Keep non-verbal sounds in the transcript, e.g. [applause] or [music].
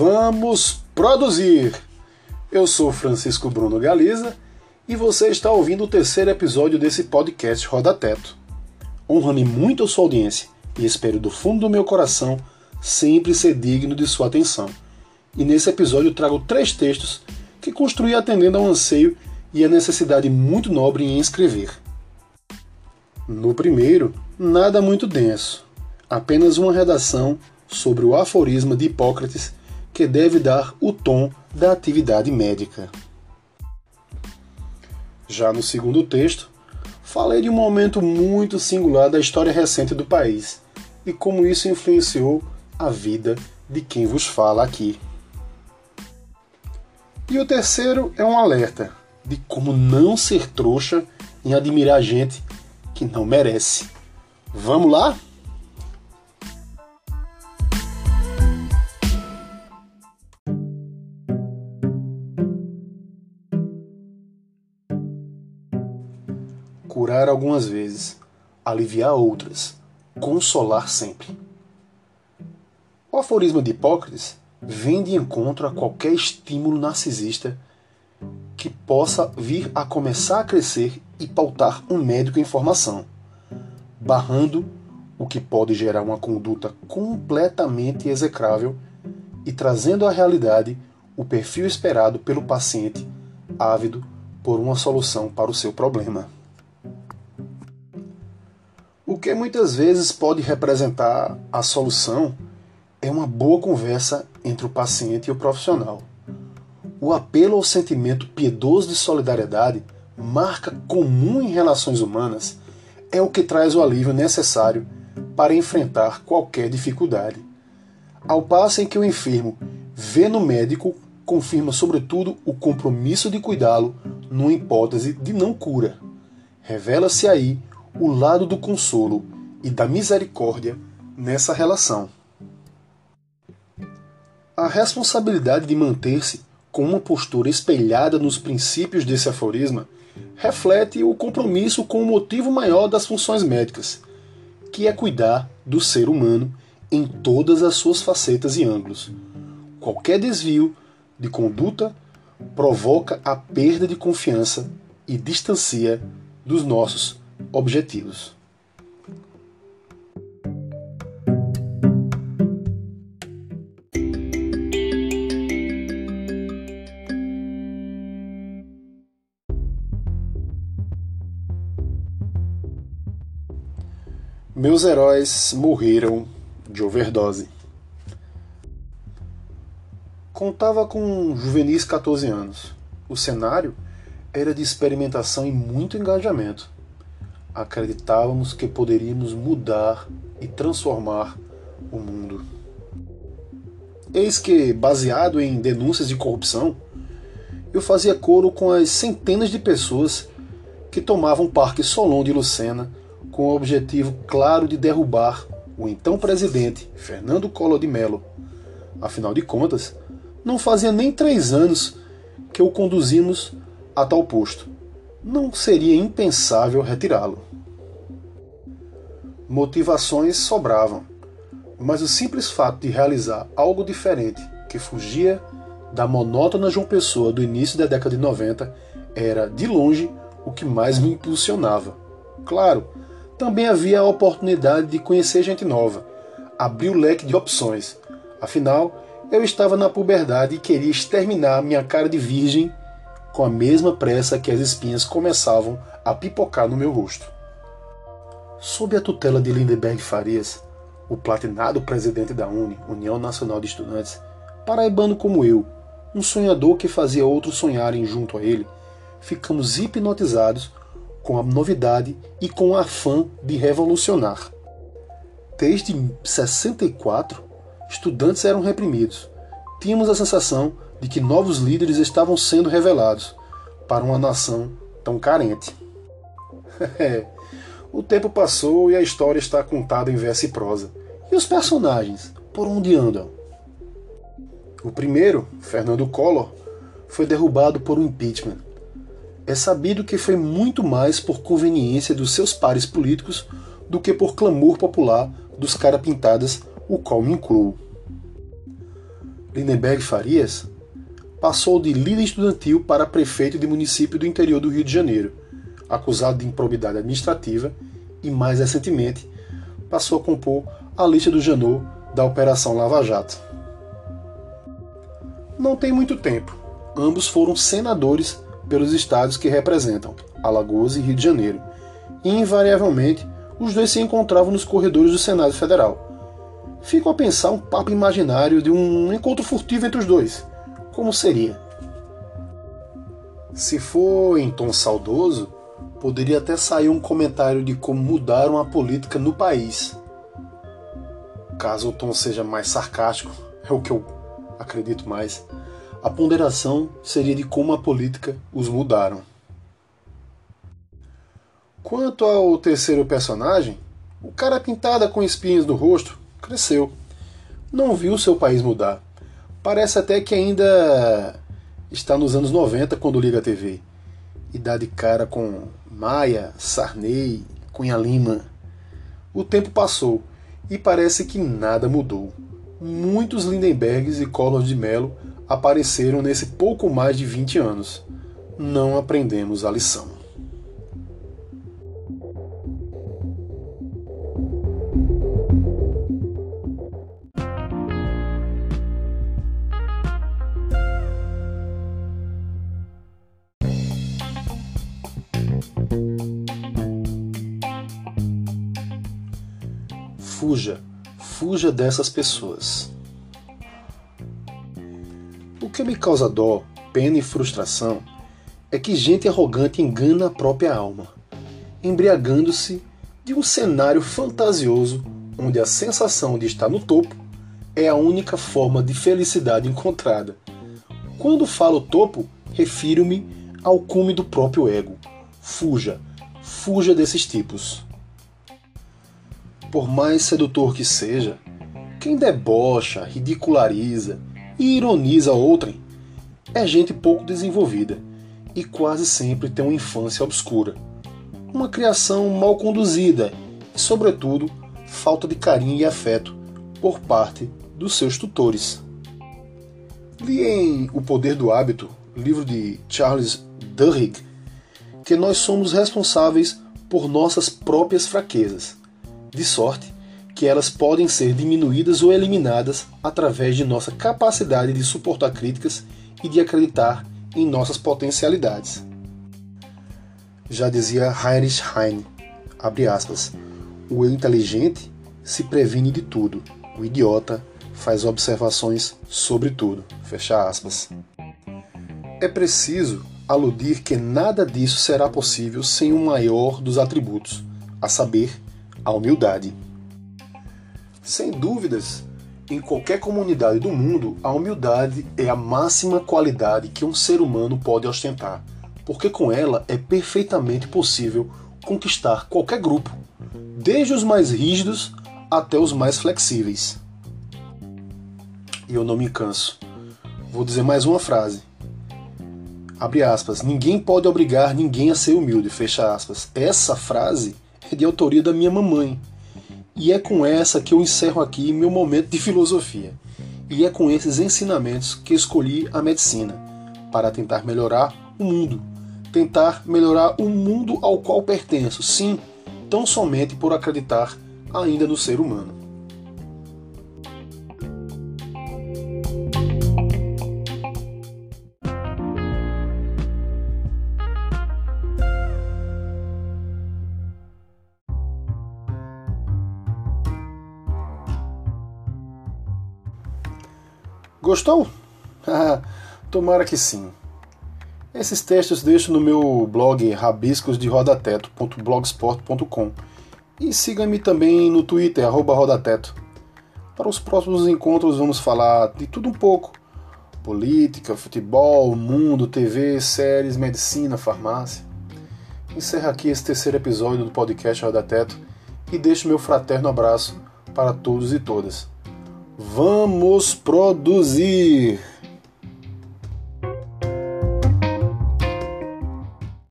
Vamos produzir! Eu sou Francisco Bruno Galiza e você está ouvindo o terceiro episódio desse podcast Roda Teto. Honra-me muito a sua audiência e espero do fundo do meu coração sempre ser digno de sua atenção. E nesse episódio trago três textos que construí atendendo ao anseio e a necessidade muito nobre em escrever. No primeiro, nada muito denso, apenas uma redação sobre o aforisma de Hipócrates que deve dar o tom da atividade médica. Já no segundo texto, falei de um momento muito singular da história recente do país e como isso influenciou a vida de quem vos fala aqui. E o terceiro é um alerta de como não ser trouxa em admirar gente que não merece. Vamos lá? Curar algumas vezes, aliviar outras, consolar sempre. O aforismo de Hipócrates vem de encontro a qualquer estímulo narcisista que possa vir a começar a crescer e pautar um médico em formação, barrando o que pode gerar uma conduta completamente execrável e trazendo à realidade o perfil esperado pelo paciente ávido por uma solução para o seu problema. O que muitas vezes pode representar a solução é uma boa conversa entre o paciente e o profissional. O apelo ao sentimento piedoso de solidariedade, marca comum em relações humanas, é o que traz o alívio necessário para enfrentar qualquer dificuldade. Ao passo em que o enfermo vê no médico, confirma sobretudo o compromisso de cuidá-lo numa hipótese de não cura. Revela-se aí o lado do consolo e da misericórdia nessa relação. A responsabilidade de manter-se com uma postura espelhada nos princípios desse aforisma reflete o compromisso com o motivo maior das funções médicas, que é cuidar do ser humano em todas as suas facetas e ângulos. Qualquer desvio de conduta provoca a perda de confiança e distancia dos nossos objetivos. Meus heróis morreram de overdose. Contava com juvenis 14 anos. O cenário era de experimentação e muito engajamento acreditávamos que poderíamos mudar e transformar o mundo. Eis que, baseado em denúncias de corrupção, eu fazia coro com as centenas de pessoas que tomavam o Parque Solon de Lucena com o objetivo claro de derrubar o então presidente Fernando Collor de Mello. Afinal de contas, não fazia nem três anos que o conduzimos a tal posto não seria impensável retirá-lo. Motivações sobravam, mas o simples fato de realizar algo diferente que fugia da monótona João Pessoa do início da década de 90 era, de longe, o que mais me impulsionava. Claro, também havia a oportunidade de conhecer gente nova, abrir o leque de opções. Afinal, eu estava na puberdade e queria exterminar minha cara de virgem com a mesma pressa que as espinhas começavam a pipocar no meu rosto. Sob a tutela de Lindeberg Farias, o platinado presidente da UNE, União Nacional de Estudantes, paraibano como eu, um sonhador que fazia outros sonharem junto a ele, ficamos hipnotizados com a novidade e com o afã de revolucionar. Desde 64, estudantes eram reprimidos. Tínhamos a sensação de que novos líderes estavam sendo revelados para uma nação tão carente. [laughs] É, o tempo passou e a história está contada em verso e prosa. E os personagens? Por onde andam? O primeiro, Fernando Collor, foi derrubado por um impeachment. É sabido que foi muito mais por conveniência dos seus pares políticos do que por clamor popular dos cara pintadas, o qual me incluo. Lindenberg Farias, passou de líder estudantil para prefeito de município do interior do Rio de Janeiro, acusado de improbidade administrativa e, mais recentemente, passou a compor a lista do Janot da Operação Lava Jato. Não tem muito tempo, ambos foram senadores pelos estados que representam, Alagoas e Rio de Janeiro, e invariavelmente os dois se encontravam nos corredores do Senado Federal. Fico a pensar um papo imaginário de um encontro furtivo entre os dois, como seria? Se for em tom saudoso, poderia até sair um comentário de como mudaram a política no país. Caso o tom seja mais sarcástico, é o que eu acredito mais, a ponderação seria de como a política os mudaram. Quanto ao terceiro personagem, o cara pintada com espinhos no rosto cresceu. Não viu seu país mudar Parece até que ainda está nos anos 90 quando liga a TV. E dá de cara com Maia, Sarney, Cunha Lima. O tempo passou e parece que nada mudou. Muitos Lindenbergs e Collor de Mello apareceram nesse pouco mais de 20 anos. Não aprendemos a lição. Fuja dessas pessoas. O que me causa dó, pena e frustração é que gente arrogante engana a própria alma, embriagando-se de um cenário fantasioso onde a sensação de estar no topo é a única forma de felicidade encontrada. Quando falo topo, refiro-me ao cume do próprio ego. Fuja, fuja desses tipos por mais sedutor que seja, quem debocha, ridiculariza e ironiza outrem é gente pouco desenvolvida e quase sempre tem uma infância obscura, uma criação mal conduzida e, sobretudo, falta de carinho e afeto por parte dos seus tutores. Li em O Poder do Hábito, livro de Charles Duhigg, que nós somos responsáveis por nossas próprias fraquezas de sorte que elas podem ser diminuídas ou eliminadas através de nossa capacidade de suportar críticas e de acreditar em nossas potencialidades. Já dizia Heinrich Heine, abre aspas, o inteligente se previne de tudo, o idiota faz observações sobre tudo, fecha aspas. É preciso aludir que nada disso será possível sem o maior dos atributos, a saber, a humildade. Sem dúvidas, em qualquer comunidade do mundo, a humildade é a máxima qualidade que um ser humano pode ostentar, porque com ela é perfeitamente possível conquistar qualquer grupo, desde os mais rígidos até os mais flexíveis. E eu não me canso. Vou dizer mais uma frase. Abre aspas. Ninguém pode obrigar ninguém a ser humilde. Fecha aspas. Essa frase é de autoria da minha mamãe. E é com essa que eu encerro aqui meu momento de filosofia. E é com esses ensinamentos que escolhi a medicina para tentar melhorar o mundo. Tentar melhorar o mundo ao qual pertenço, sim, tão somente por acreditar ainda no ser humano. Gostou? [laughs] Tomara que sim. Esses textos deixo no meu blog rabiscosderodateto.blogspot.com e siga-me também no Twitter, arroba rodateto. Para os próximos encontros vamos falar de tudo um pouco. Política, futebol, mundo, TV, séries, medicina, farmácia. Encerro aqui esse terceiro episódio do podcast Roda Teto e deixo meu fraterno abraço para todos e todas. Vamos produzir!